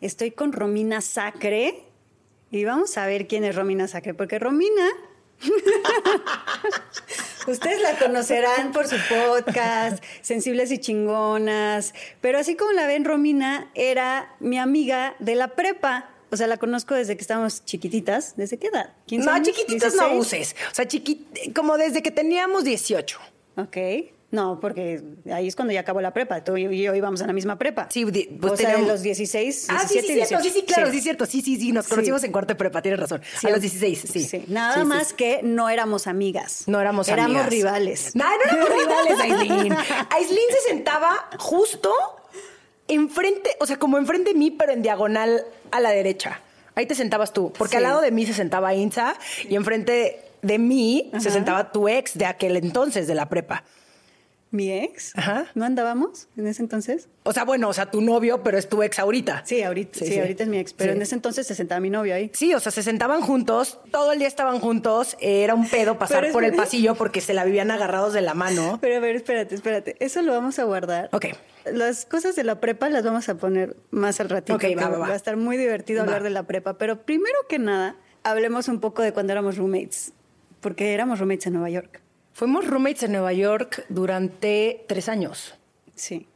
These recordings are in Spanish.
estoy con Romina Sacre y vamos a ver quién es Romina Sacre, porque Romina, ustedes la conocerán por su podcast, Sensibles y Chingonas, pero así como la ven, Romina era mi amiga de la prepa. O sea, la conozco desde que estábamos chiquititas. ¿Desde qué edad? ¿15 no, chiquititas no uses. O sea, como desde que teníamos 18. Ok. No, porque ahí es cuando ya acabó la prepa. Tú y yo íbamos a la misma prepa. Sí, pues o sea, en los 16, 17 ah, sí, sí, 18. sí, sí, claro, sí. es cierto. Sí, sí, sí, nos conocimos en cuarto de prepa, tienes razón. A los 16, sí. sí. Nada más que no éramos amigas. No éramos amigas. Éramos rivales. No, no éramos rivales, Aislinn. Aislinn se sentaba justo enfrente, o sea, como enfrente de mí, pero en diagonal a la derecha. Ahí te sentabas tú, porque al lado de mí se sentaba Inza y enfrente de mí se sentaba tu ex de aquel entonces, de la prepa. ¿Mi ex? Ajá. ¿No andábamos en ese entonces? O sea, bueno, o sea, tu novio, pero es tu ex ahorita. Sí, ahorita, sí, ahorita es mi ex, pero en ese entonces se sentaba mi novio ahí. Sí, o sea, se sentaban juntos, todo el día estaban juntos, era un pedo pasar por el pasillo porque se la vivían agarrados de la mano. Pero a ver, espérate, espérate, eso lo vamos a guardar. Ok. Las cosas de la prepa las vamos a poner más al ratito. Ok, va, va, va. va a estar muy divertido hablar de la prepa, pero primero que nada, hablemos un poco de cuando éramos roommates, porque éramos roommates en Nueva York. Fuimos roommates en Nueva York durante tres años. Sí.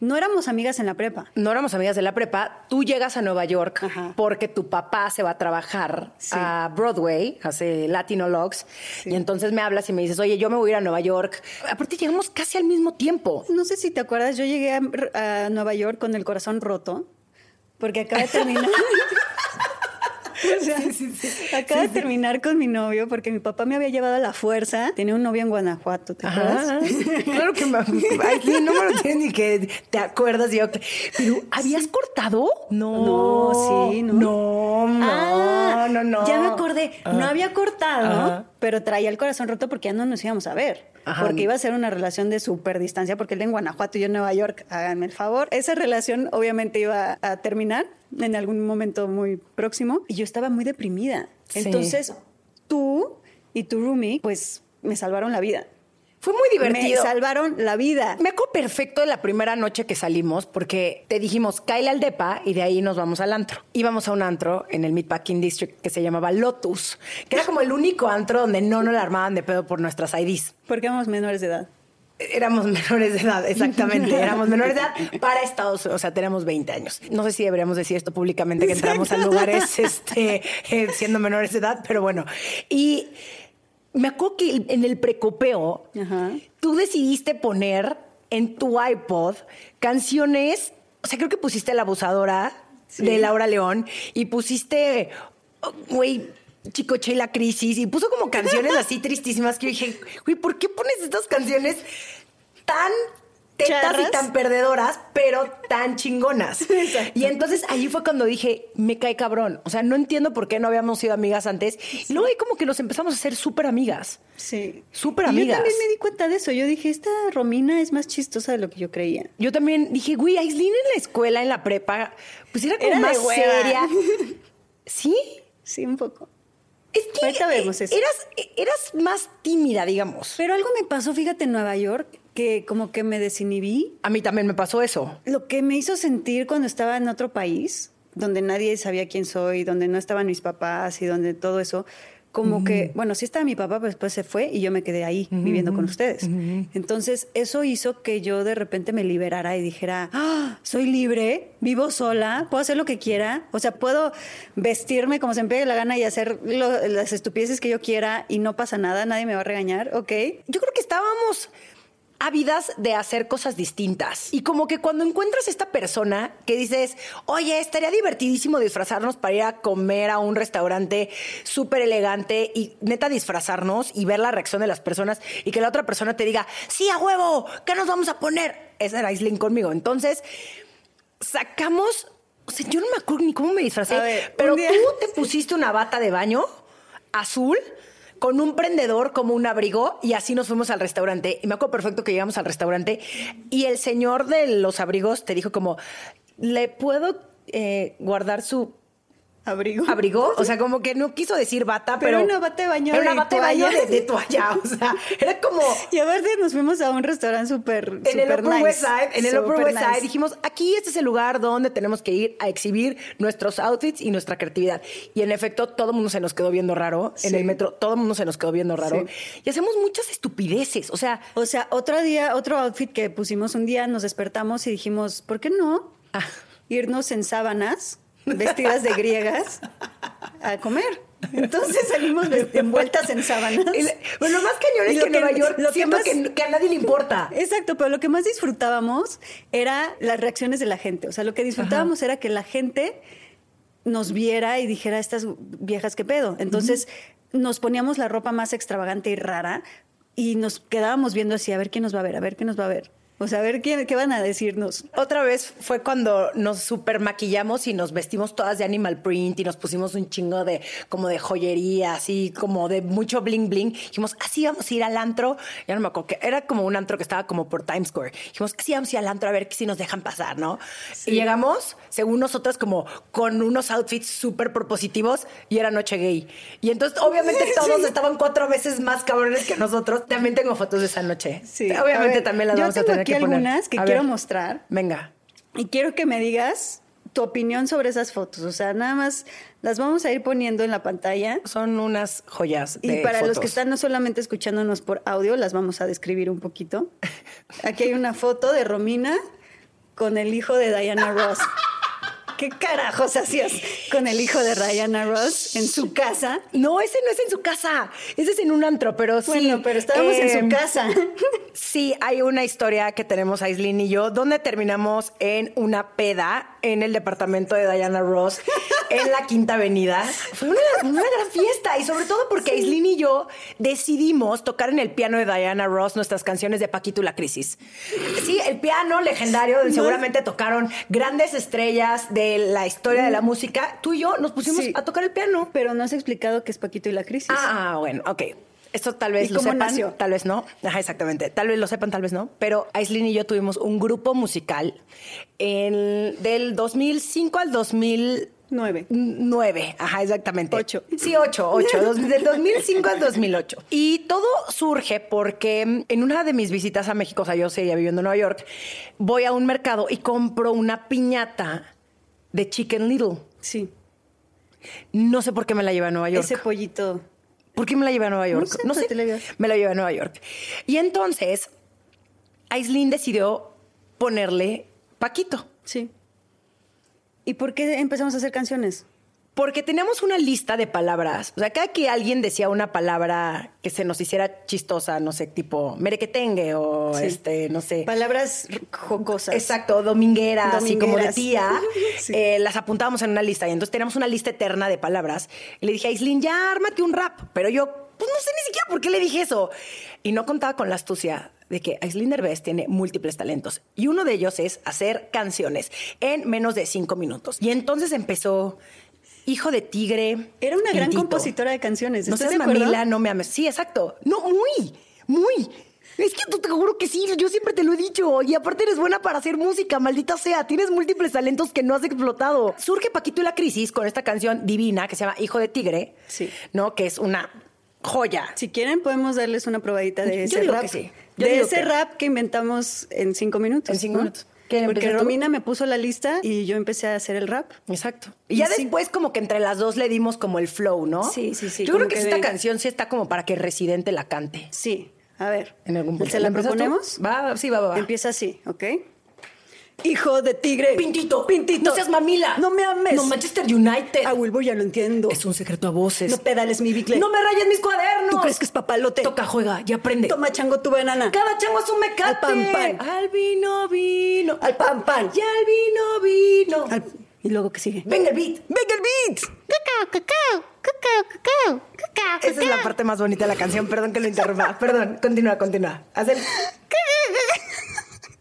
No éramos amigas en la prepa. No éramos amigas de la prepa. Tú llegas a Nueva York porque tu papá se va a trabajar a Broadway, hace Latinologs, y entonces me hablas y me dices, oye, yo me voy a ir a Nueva York. Aparte, llegamos casi al mismo tiempo. No sé si te acuerdas, yo llegué a, a Nueva York con el corazón roto porque acaba de terminar. acaba de terminar con mi novio porque mi papá me había llevado a la fuerza. Tenía un novio en Guanajuato, ¿te acuerdas? Claro que me, ay, no me lo tienes ni que te acuerdas. Yo, pero, ¿habías cortado? No. No, sí, no. No, no, ah, no, no. Ya me acordé. No había cortado, pero traía el corazón roto porque ya no nos íbamos a ver. Porque iba a ser una relación de súper distancia, porque él en Guanajuato y yo en Nueva York, háganme el favor. Esa relación obviamente iba a terminar en algún momento muy próximo y yo estaba muy deprimida. Entonces, tú y tu roomie, pues me salvaron la vida. Fue muy divertido. Me salvaron la vida. Me acuerdo perfecto de la primera noche que salimos porque te dijimos, cae al depa y de ahí nos vamos al antro. Íbamos a un antro en el Meatpacking District que se llamaba Lotus, que era como el único antro donde no nos la armaban de pedo por nuestras IDs. Porque éramos menores de edad. Éramos menores de edad, exactamente. Éramos menores de edad para Estados Unidos, o sea, tenemos 20 años. No sé si deberíamos decir esto públicamente, que entramos a lugares este, eh, siendo menores de edad, pero bueno. Y me acuerdo que en el precopeo, tú decidiste poner en tu iPod canciones, o sea, creo que pusiste La Abusadora de Laura León y pusiste, oh, güey, Chicoche y la crisis y puso como canciones así tristísimas que yo dije, güey, ¿por qué pones estas canciones tan tetas y tan perdedoras, pero tan chingonas. Y entonces ahí fue cuando dije, me cae cabrón. O sea, no entiendo por qué no habíamos sido amigas antes. Y luego ahí como que nos empezamos a ser súper amigas. Sí. Súper amigas. yo también me di cuenta de eso. Yo dije, esta Romina es más chistosa de lo que yo creía. Yo también dije, güey, Aislinn en la escuela, en la prepa, pues era como más seria. ¿Sí? Sí, un poco. Es que Ahorita vemos eso. Eras, eras más tímida, digamos. Pero algo me pasó, fíjate, en Nueva York, que como que me desinhibí. A mí también me pasó eso. Lo que me hizo sentir cuando estaba en otro país, donde nadie sabía quién soy, donde no estaban mis papás y donde todo eso, como que, bueno, sí estaba mi papá, pero después se fue y yo me quedé ahí viviendo con ustedes. Entonces, eso hizo que yo de repente me liberara y dijera, ¡Ah, soy libre, vivo sola, puedo hacer lo que quiera, o sea, puedo vestirme como se me pegue la gana y hacer las estupideces que yo quiera y no pasa nada, nadie me va a regañar, ¿ok? Yo creo que estábamos ávidas de hacer cosas distintas. Y como que cuando encuentras esta persona que dices, oye, estaría divertidísimo disfrazarnos para ir a comer a un restaurante súper elegante y neta disfrazarnos y ver la reacción de las personas y que la otra persona te diga, sí, a huevo, ¿qué nos vamos a poner? Esa era Aislinn conmigo. Entonces, sacamos sea, yo no me acuerdo ni cómo me disfracé, ver, pero tú te pusiste una bata de baño azul con un prendedor como un abrigo y así nos fuimos al restaurante. Y me acuerdo perfecto que llegamos al restaurante y el señor de los abrigos te dijo como, ¿le puedo eh, guardar su Abrigo. abrigo? O sea, como que no quiso decir bata, Pero pero... una bata de baño Era una bata de baño de, de toalla. O sea, era como... Y aparte nos fuimos a un restaurante súper En el súper Upper nice. West Side, en el Upper West Side, nice. dijimos, aquí este es el lugar donde tenemos que ir a exhibir nuestros outfits y nuestra creatividad. Y en efecto, todo el mundo se nos quedó viendo raro. En el metro, todo el mundo se nos quedó viendo raro. Sí. Y hacemos muchas estupideces. O sea, O sea, otro día, otro outfit que pusimos un día, nos despertamos y dijimos, ¿por qué no Ah. irnos en sábanas, vestidas de griegas, a comer? Entonces salimos envueltas en sábanas. bueno, lo más cañón es que, que- Nueva York lo que siento más- que, que a nadie le importa. Exacto, pero lo que más disfrutábamos era las reacciones de la gente. O sea, lo que disfrutábamos era que la gente nos viera y dijera, estas viejas, ¿qué pedo? Entonces nos poníamos la ropa más extravagante y rara y nos quedábamos viendo así, a ver quién nos va a ver, a ver quién nos va a ver. A ver quién, qué van a decirnos. Otra vez fue cuando nos super maquillamos y nos vestimos todas de animal print y nos pusimos un chingo de como de joyería, así como de mucho bling bling. Dijimos, así vamos a ir al antro. Ya no me acuerdo que era como un antro que estaba como por Times Square. Dijimos, así vamos a ir al antro a ver si nos dejan pasar, ¿no? Y llegamos, según nosotras, como con unos outfits súper propositivos y era noche gay. Y entonces, obviamente, todos estaban cuatro veces más cabrones que nosotros. También tengo fotos de esa noche. A Obviamente ver, también las vamos a tener aquí que poner. algunas que A quiero ver. mostrar Venga. y quiero que me digas tu opinión sobre esas fotos. O sea, nada más las vamos a ir poniendo en la pantalla. Son unas joyas. Y para los que están no solamente escuchándonos por audio, las vamos a describir un poquito. Aquí hay una foto de Romina con el hijo de Diana Ross. ¿Qué carajos hacías con el hijo de Diana Ross en su casa? No, ese no es en su casa. Ese es en un antro, pero sí. Bueno, pero estábamos en su casa. Sí, hay una historia que tenemos Aislinn y yo, donde terminamos en una peda en el departamento de Diana Ross, en la Quinta Avenida. Fue una, una gran fiesta y sobre todo porque Aislinn y yo decidimos tocar en el piano de Diana Ross nuestras canciones de Paquito y la Crisis. Sí, el piano legendario, donde seguramente tocaron grandes estrellas de la historia de la música. Tú y yo nos pusimos Sí. a tocar el piano. Pero no has explicado qué es Paquito y la crisis. Ah, bueno, ok. Esto tal vez ¿Y lo sepan, nació? tal vez no. Ajá, exactamente. Tal vez lo sepan, tal vez no. Pero Aislinn y yo tuvimos un grupo musical en- del 2005 al 2009. Nueve. Ajá, exactamente. Ocho. Sí, ocho, ocho. Dos- del 2005 al 2008. Y todo surge porque en una de mis visitas a México, o sea, yo seguía viviendo en Nueva York, voy a un mercado y compro una piñata de Chicken Little. Sí. No sé por qué me la llevé a Nueva York. Ese pollito. ¿Por qué me la llevé a Nueva York? No sé, te la llevas. Me la llevé a Nueva York. Y entonces, Aislinn decidió ponerle Paquito. Sí. ¿Y por qué empezamos a hacer canciones? Porque teníamos una lista de palabras. O sea, cada que alguien decía una palabra que se nos hiciera chistosa, no sé, tipo merequetengue o Sí. este, no sé. Palabras jocosas. Exacto, domingueras, y como de Domingueras. tía, Sí. eh, las apuntábamos en una lista y entonces teníamos una lista eterna de palabras. Y le dije a Aislinn, ya ármate un rap. Pero yo, pues no sé ni siquiera por qué le dije eso. Y no contaba con la astucia de que Aislinn Derbez tiene múltiples talentos. Y uno de ellos es hacer canciones en menos de cinco minutos. Y entonces empezó Hijo de Tigre. Era una gran compositora de canciones. No ¿Estás seas mamila, no me ames. Sí, exacto. No, muy, muy. Es que tú te juro que sí, yo siempre te lo he dicho. Y aparte eres buena para hacer música, maldita sea. Tienes múltiples talentos que no has explotado. Surge Paquito y la Crisis con esta canción divina que se llama Hijo de Tigre. Sí. ¿No? Que es una joya. Si quieren, podemos darles una probadita de Yo ese digo rap. que sí. Yo De digo ese que- rap que inventamos en cinco minutos. En cinco ¿no? minutos. ¿Quién Porque tú? Romina me puso la lista y yo empecé a hacer el rap. Exacto. Y ya sí. después como que entre las dos le dimos como el flow, ¿no? Sí, sí, sí, Yo creo que, que esta canción sí está como para que Residente la cante. Sí. A ver. En algún punto. ¿Se la ¿Empiezas tú? proponemos? Va, sí, va, va. va. Empieza así, ¿ok? Hijo de tigre. Pintito. Pintito. No seas mamila. No me ames. No, Manchester United. Ah, Wilbur, ya lo entiendo. Es un secreto a voces. No pedales mi bicle. No me rayes mis cuadernos. ¿Tú crees que es papalote? Toca, juega y aprende. Toma chango tu banana. Cada chango es un mecate. Al pan, pan. Al vino, vino. Al pan, pan. Y al vino, vino. Al- Y luego que sigue. Venga el beat. Venga el beat. Cacao, cacao, cacao, cacao, cacao, Esa es la parte más bonita de la canción. Perdón que lo interrumpa. Perdón. Continúa, continúa. Haz el...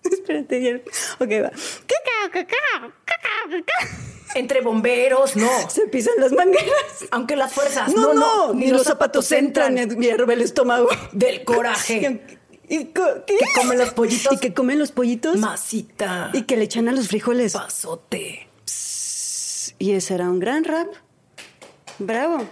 Espérate, ya. Ok, va. cacao, cacao, cacao, cacao. Entre bomberos, no. Se pisan las mangueras. Aunque las fuerzas, No, no, ni, los zapatos entran, entran me hierve el estómago. del coraje. ¿Y co- qué? Que comen los pollitos. Y que comen los pollitos. Masita. Y que le echan a los frijoles. pasote. Y ese era un gran rap. Bravo.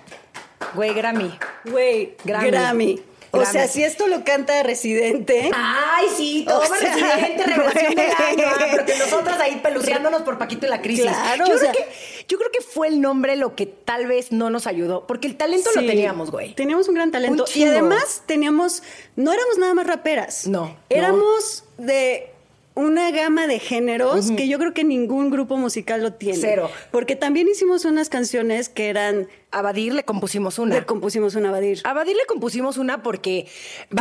Güey, Grammy. Güey, Grammy. Grammy. O sea, si esto lo canta Residente. Ay, sí, todo O sea, residente, revelación del año. ah, güey. Pero que nosotras ahí peluceándonos por Paquito y la crisis. Claro, yo, o creo sea- que, yo creo que fue el nombre lo que tal vez no nos ayudó. Porque el talento lo teníamos, güey. Teníamos un gran talento. Un y además teníamos, no éramos nada más raperas. No, Éramos de una gama de géneros que yo creo que ningún grupo musical lo tiene. Cero. Porque también hicimos unas canciones que eran, A Badir le compusimos una. le compusimos una Badir. A Badir le compusimos una porque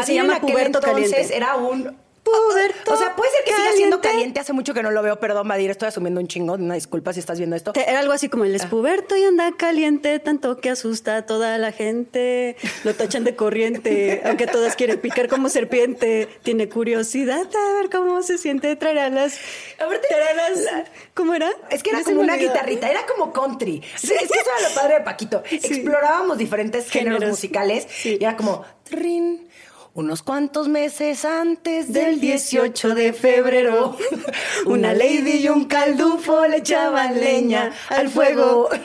se llama en aquel entonces Caliente. era un Puberto O sea, puede ser que siga siendo Caliente. Hace mucho que no lo veo, perdón, Badir, estoy asumiendo un chingo. Una disculpa si estás viendo esto. Era algo así como el es puberto y anda caliente, tanto que asusta a toda la gente. Lo tachan de corriente, aunque todas quieren picar como serpiente. Tiene curiosidad a ver cómo se siente. Traerá las. Traerá las- la- ¿Cómo era? Es que era como una guitarrita, era como country. Sí, es que eso era lo padre de Paquito. Explorábamos diferentes géneros, Géneros. musicales Sí. y era como trin. Unos cuantos meses antes del 18 de febrero, una lady y un caldufo le echaban leña al fuego.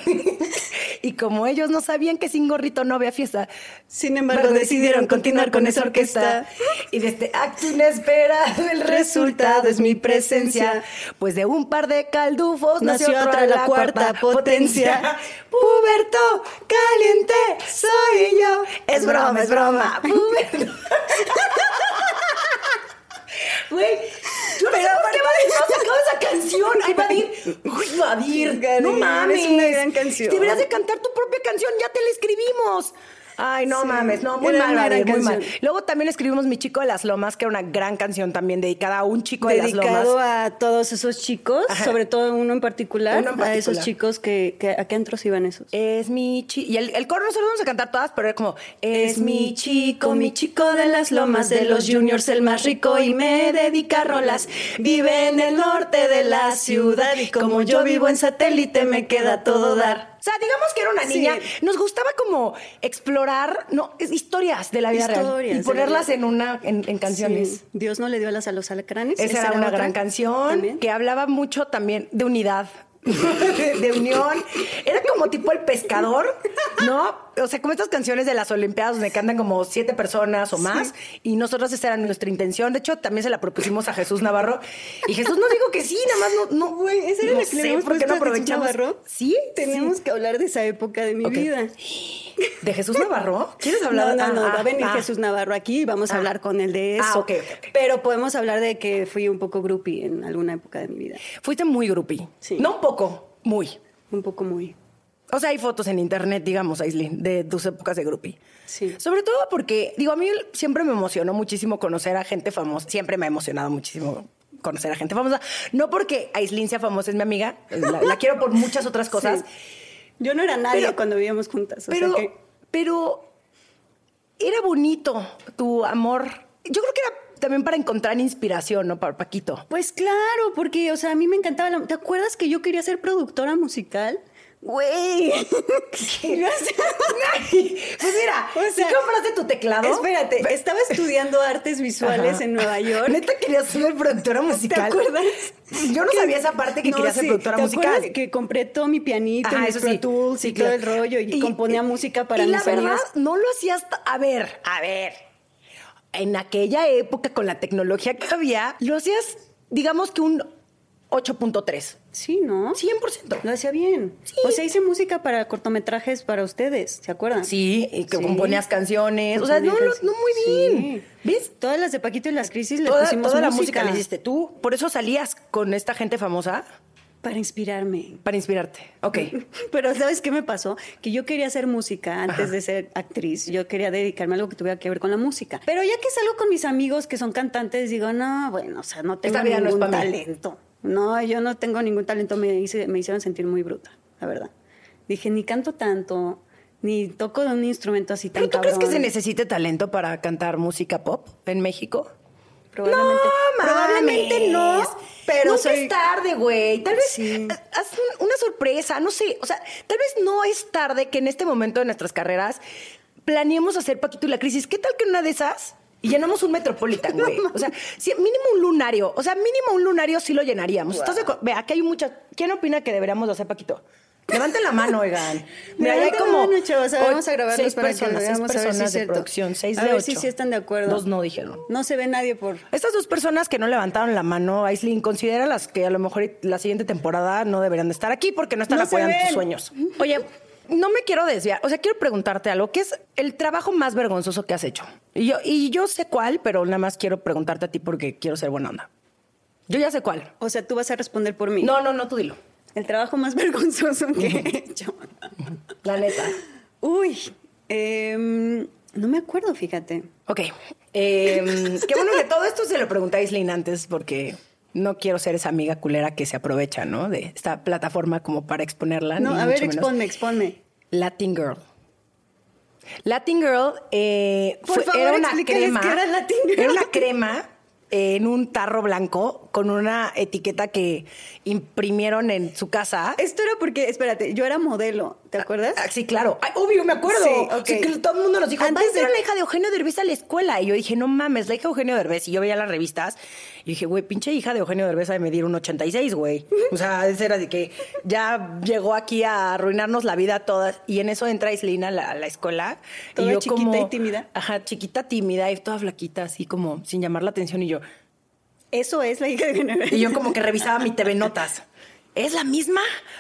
Y como ellos no sabían que sin gorrito no había fiesta, Sin embargo, decidieron continuar con esa orquesta. Y de este acto inesperado, el resultado es mi presencia. Pues de un par de caldufos nació, Nació otra la cuarta potencia. Puberto caliente soy yo. Es broma, es broma. Puberto. Güey, yo no sé por qué Vadir no sacado esa canción. Ay, Vadir. Uy, Vadir. No es mames. una gran canción. Deberías de cantar tu propia canción. Ya te la escribimos. Ay, no Sí, mames, no, muy era mal, muy mal. Luego también escribimos Mi Chico de las Lomas, que era una gran canción también dedicada a un chico de las Dedicado Lomas. a todos esos chicos, Ajá. sobre todo uno en particular, Uno en a esos particular. chicos que, que- ¿a qué antros iban esos? Es mi chico. Y el, el coro no se lo vamos a cantar todas, pero era como: Es mi chico, mi chico de las lomas, de los juniors, el más rico, y me dedica a rolas. Vive en el norte de la ciudad, y como yo vivo en satélite, me queda todo dar. O sea, digamos que era una Sí. niña. Nos gustaba como explorar no, historias de la vida real Historias y de la ponerlas en una en, en canciones. Sí. Dios no le dio alas a los alacranes. Esa era una otra gran canción también. que hablaba mucho también de unidad, de, de unión. Era como tipo el pescador, ¿no? O sea, como estas canciones de las Olimpiadas donde cantan como siete personas o más. Y nosotros esa era nuestra intención. De hecho, también se la propusimos a Jesús Navarro. Y Jesús nos dijo que sí, nada más no. no Güey, ¿esa era no la que le habíamos por qué puesto no a Jesús aprovechamos. Navarro? Sí, Tenemos sí. que hablar de esa época de mi vida. ¿De Jesús Navarro? ¿Quieres hablar? No, no, no, Ah, va a venir ah. Jesús Navarro aquí y vamos a Ah. hablar con él de eso. Ah, ok, ok, ok. Pero podemos hablar de que fui un poco groupie en alguna época de mi vida. Fuiste muy groupie. Sí. No un poco, muy. Un poco muy. O sea, hay fotos en internet, digamos, Aislinn, de tus épocas de groupie. Sí. Sobre todo porque, digo, a mí siempre me emocionó muchísimo conocer a gente famosa. Siempre me ha emocionado muchísimo conocer a gente famosa. No porque Aislinn sea famosa, es mi amiga. La, la quiero por muchas otras cosas. Sí. Yo no era nadie Pero- cuando vivíamos juntas. O Pero, sea que pero era bonito tu amor. Yo creo que era también para encontrar inspiración, ¿no? Para Paquito. Pues claro, porque, o sea, a mí me encantaba. la- ¿Te acuerdas que yo quería ser productora musical? Güey. Yo hacía- Pues mira, O si compraste tu teclado. Espérate, estaba estudiando artes visuales Ajá. en Nueva York. Neta querías ser productora ¿Te musical. acuerdas? Yo no sabía esa parte que No, quería ser productora ¿Te musical. que compré todo mi pianito, Ajá, mis eso Pro sí. Tools Sí, y todo el rollo y, componía música para y mis la verdad, no lo hacías. A ver, a ver. En aquella época, con la tecnología que había, lo hacías, digamos que un 8.3. Sí, ¿no? 100%. Lo hacía bien. Sí. O sea, hice música para cortometrajes para ustedes, ¿se acuerdan? Sí, y que Sí. componías canciones. O sea, no, no muy bien. Sí. ¿Ves? Todas las de Paquito y las crisis le pusimos toda la música. música la hiciste tú. Por eso salías con esta gente famosa Para inspirarme. para inspirarte. Ok. Pero ¿sabes qué me pasó? Que yo quería hacer música antes de ser actriz. Yo quería dedicarme a algo que tuviera que ver con la música. Pero ya que salgo con mis amigos que son cantantes, digo, no, bueno, o sea, no tengo no ningún mí. talento. No, yo no tengo ningún talento. Me, hice- me hicieron sentir muy bruta, la verdad. Dije, ni canto tanto, ni toco un instrumento así tan ¿Pero tú crees que se cabrón. necesite talento para cantar música pop en México? Probablemente, No, probablemente no. Pero nunca soy- es tarde, güey. Tal vez Sí. haz un- una sorpresa, no sé. O sea, tal vez no es tarde que en este momento de nuestras carreras planeemos hacer Paquito y la crisis. ¿Qué tal que una de esas y llenamos un Metropolitan, güey? O sea, si mínimo un lunario. O sea, mínimo un lunario sí lo llenaríamos. ¿Estás de acuerdo? Ve, aquí hay muchas. ¿Quién opina que deberíamos de hacer Paquito? Levanten la mano, oigan. Mira, hay como. mano, chavos. A ver, ocho- vamos a grabarlos seis para que personas, seis veamos a ver si personas de producción, seis A de ver ocho. si sí están de acuerdo. Dos no dijeron. No se ve nadie por. Estas dos personas que no levantaron la mano, Aislinn, considera las que a lo mejor la siguiente temporada no deberían de estar aquí porque no están No apoyando tus sueños. Oye, no me quiero desviar. O sea, quiero preguntarte algo. ¿Qué es el trabajo más vergonzoso que has hecho? Y yo, y yo sé cuál, pero nada más quiero preguntarte a ti porque quiero ser buena onda. Yo ya sé cuál. O sea, tú vas a responder por mí. No, no, no, tú dilo. El trabajo más vergonzoso que he hecho. La neta. Uy, em, no me acuerdo, fíjate. Ok. Eh, qué bueno que todo esto se lo pregunté a Aislinn antes porque no quiero ser esa amiga culera que se aprovecha, ¿no? De esta plataforma como para exponerla. No, a ver, exponme, exponme. Latin Girl. Latin Girl eh, Por favor, era una crema. qué era Latin Girl. Era una crema en un tarro blanco con una etiqueta que imprimieron en su casa. Esto era porque, espérate, yo era modelo, ¿te acuerdas? Ah, sí, claro. Ay, obvio, me acuerdo. Sí. Sí, que todo el mundo nos dijo, Antes era la hija de Eugenio Derbez a la escuela. Y yo dije, no mames, la hija de Eugenio Derbez. Y yo veía las revistas y dije, güey, pinche hija de Eugenio Derbez de medir un 86, güey. O sea, ese era de que ya llegó aquí a arruinarnos la vida a todas. Y en eso entra Islina a la, escuela. Toda y yo chiquita como, y tímida. Ajá, chiquita, tímida y toda flaquita, así como sin llamar la atención. Y yo, Eso es la hija de General. y yo como que revisaba mi TV Notas. ¿Es la misma?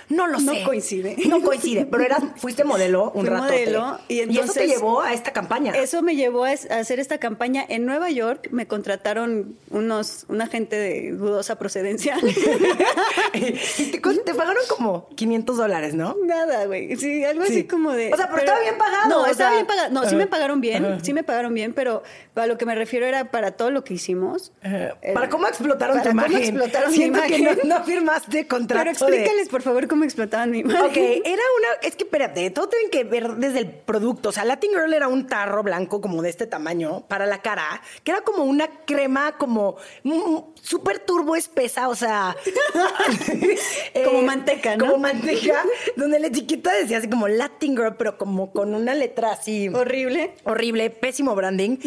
No lo No sé. coincide. No coincide, pero eras, fuiste modelo un rato. modelo, y eso te entonces- llevó a esta campaña. Eso me llevó a hacer esta campaña en Nueva York. Me contrataron unos, una gente de dudosa procedencia. y te, te pagaron como 500 dólares, ¿no? Nada, güey. Sí, algo Sí. así como de. O sea, pero estaba bien pagado, No, estaba sea. bien pagado. No, sí me pagaron bien. Ajá. Sí me pagaron bien, pero a lo que me refiero era para todo lo que hicimos. Eh, ¿Para cómo explotaron para tu cómo imagen? explotaron mi Siento que imagen. no, no firmaste contrato Pero de- explícales, por favor, cómo explotaban mi imagen. Ok, era una. Es que espérate, todo tienen que ver desde el producto. O sea, Latin Girl era un tarro blanco como de este tamaño para la cara, que era como una crema como mm, súper turbo espesa, o sea. Como manteca, ¿no? Como manteca, donde la etiqueta decía así como Latin Girl, pero como con una letra así. Horrible. Horrible, pésimo branding.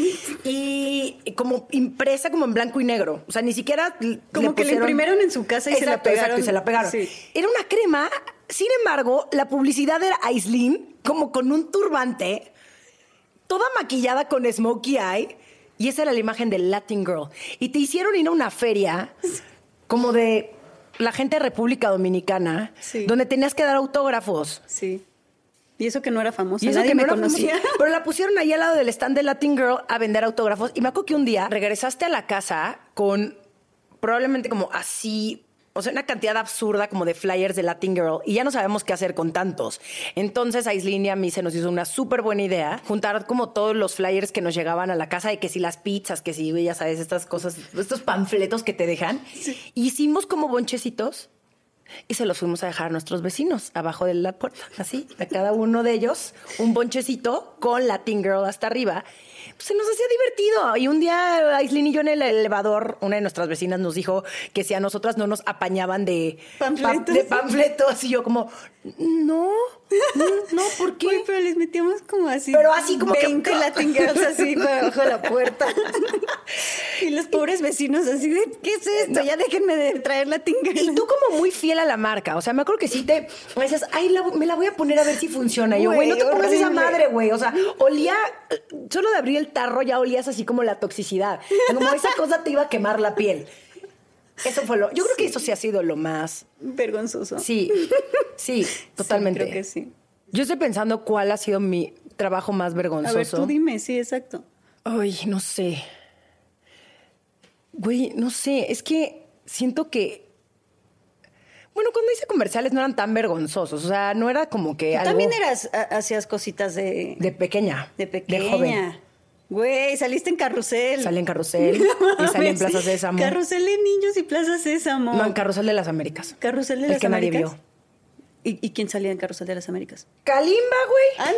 Y como impresa como en blanco y negro. O sea, ni siquiera. le Como que la pusieron- imprimieron en su casa y se la pegaron. Exacto, y se la pegaron. Sí. Era una crema. Sin embargo, la publicidad era Aislinn, como con un turbante, toda maquillada con smokey eye. Y esa era la imagen de Latin Girl. Y te hicieron ir a una feria como de la gente de República Dominicana, Sí. donde tenías que dar autógrafos. Sí. Y eso que no era famosa. Y eso Nadie que me no era conocía. famoso. Pero la pusieron ahí al lado del stand de Latin Girl a vender autógrafos. Y me acuerdo que un día regresaste a la casa con probablemente como así. O sea, una cantidad absurda como de flyers de Latin Girl y ya no sabemos qué hacer con tantos. Entonces, a Aislinn y a mí se nos hizo una súper buena idea juntar como todos los flyers que nos llegaban a la casa de que si las pizzas, que si, ya sabes, estas cosas, estos panfletos que te dejan. Hicimos como bonchecitos y se los fuimos a dejar a nuestros vecinos abajo de la puerta, así, a cada uno de ellos, un bonchecito con Latin Girl hasta arriba. Pues se nos hacía divertido. Y un día, Aislinn y yo en el elevador, una de nuestras vecinas nos dijo que si a nosotras no nos apañaban de Panfletos. de panfletos. Y yo como, no, no, ¿por qué? Uy, pero les metíamos como así. Pero así como que- 20 Latin Girls así abajo de la puerta. y los pobres vecinos así de, ¿qué es esto? Ya déjenme de traer Latin Girl. Y tú como muy fiel a la marca. O sea, me acuerdo que sí te me decías, ay, la- me la voy a poner a ver si funciona. Y yo, güey, no te pongas esa madre, güey. O sea, olía, solo de abrir el tarro ya olías así como la toxicidad. Como esa cosa te iba a quemar la piel. Eso fue lo. Yo creo que eso sí ha sido lo más. Vergonzoso. Sí, sí, totalmente. creo que sí. Yo estoy pensando cuál ha sido mi trabajo más A vergonzoso. ver, tú dime, sí, exacto. Ay, no sé. Güey, no sé. Es que siento que. Bueno, cuando hice comerciales no eran tan vergonzosos. O sea, no era como que. Tú algo también eras, ha- hacías cositas de, De pequeña. de pequeña. joven. Güey, saliste en carrusel. Salí en carrusel No y salí en. Plaza Sésamo. Carrusel de niños y Plaza Sésamo. No, en Carrusel de las Américas. Carrusel de El las que nadie vio. ¿Y, y quién salía en Carrusel de las Américas? Kalimba, güey. ¿Ah,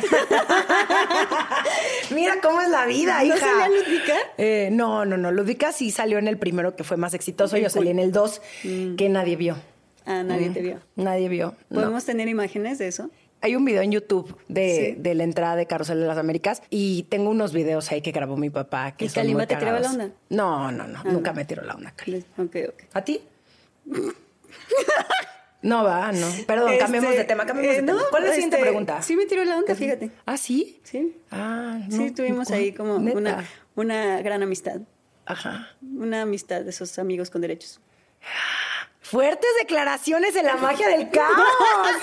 neta? Mira cómo es la vida, ¿No hija. salía Ludvika? Eh, no, no, no. Ludvika sí salió en el primero que fue más exitoso. Ok, Yo salí en el dos que nadie vio. Ah, nadie te vio. Nadie vio. no. ¿Podemos tener imágenes de eso? Hay un video en YouTube de, Sí. de la entrada de Carrusel de las Américas y tengo unos videos ahí que grabó mi papá. Que ¿Y son Kalimba muy te tiraba la onda? No, no, no. Nunca me tiró la onda, Kalimba. Ok, ok. ¿A ti? No va, no. Perdón, Este, cambiemos de tema, cambiemos eh, de tema. no, ¿Cuál es la siguiente este, pregunta? Sí me tiró la onda, fíjate. ¿Ah, sí? Sí. Ah, no. Sí, tuvimos ahí como ¿Neta? una, una gran amistad. Ajá. Una amistad de esos amigos con derechos. Fuertes declaraciones en la magia del caos.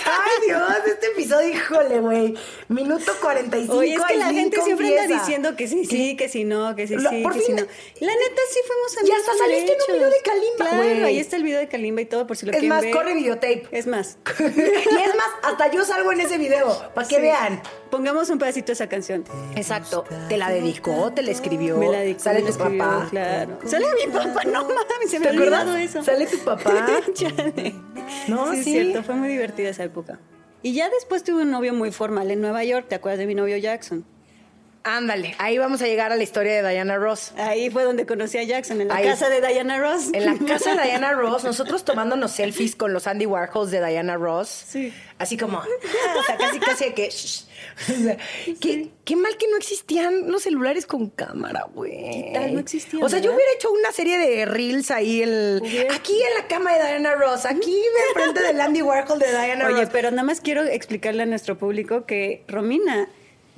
Ay, Dios, este episodio, híjole, güey. Minuto 45. Oye, es que la gente siempre anda confiesa. diciendo que sí, sí, que sí, no, que sí, sí, por que fin- sí, no. La neta sí fuimos Ya amigos hasta con saliste en un video de Kalimba, Claro, güey. ahí está el video de Kalimba y todo, por si lo Es quieren más, ver. corre videotape. Es más. y es más, hasta yo salgo en ese video, para que Sí. vean. Pongamos un pedacito de esa canción. Exacto. ¿Te la dedicó? ¿Te la escribió? Me la dedicó, Sale tu escribió, papá. Claro. Sale mi papá, no mames, se me ¿Te ha olvidado acuerdas? eso. Sale tu papá. Chale. No, sí, sí. es cierto, fue muy divertida esa época. Y ya después tuve un novio muy formal en Nueva York, ¿te acuerdas de mi novio Jackson? Ándale, ahí vamos a llegar a la historia de Diana Ross. Ahí fue donde conocí a Jackson, en la Ahí. casa de Diana Ross. En la casa de Diana Ross, nosotros tomándonos selfies con los Andy Warhols de Diana Ross. Sí. Así como, o sea, casi, casi que. shh. O sea, qué, qué mal que no existían los celulares con cámara, güey. ¿Qué tal? No existían, O sea, yo hubiera hecho una serie de reels ahí, el, Hubiera- aquí en la cama de Diana Ross, aquí de frente del Andy Warhol de Diana Oye, Ross. pero nada más quiero explicarle a nuestro público que Romina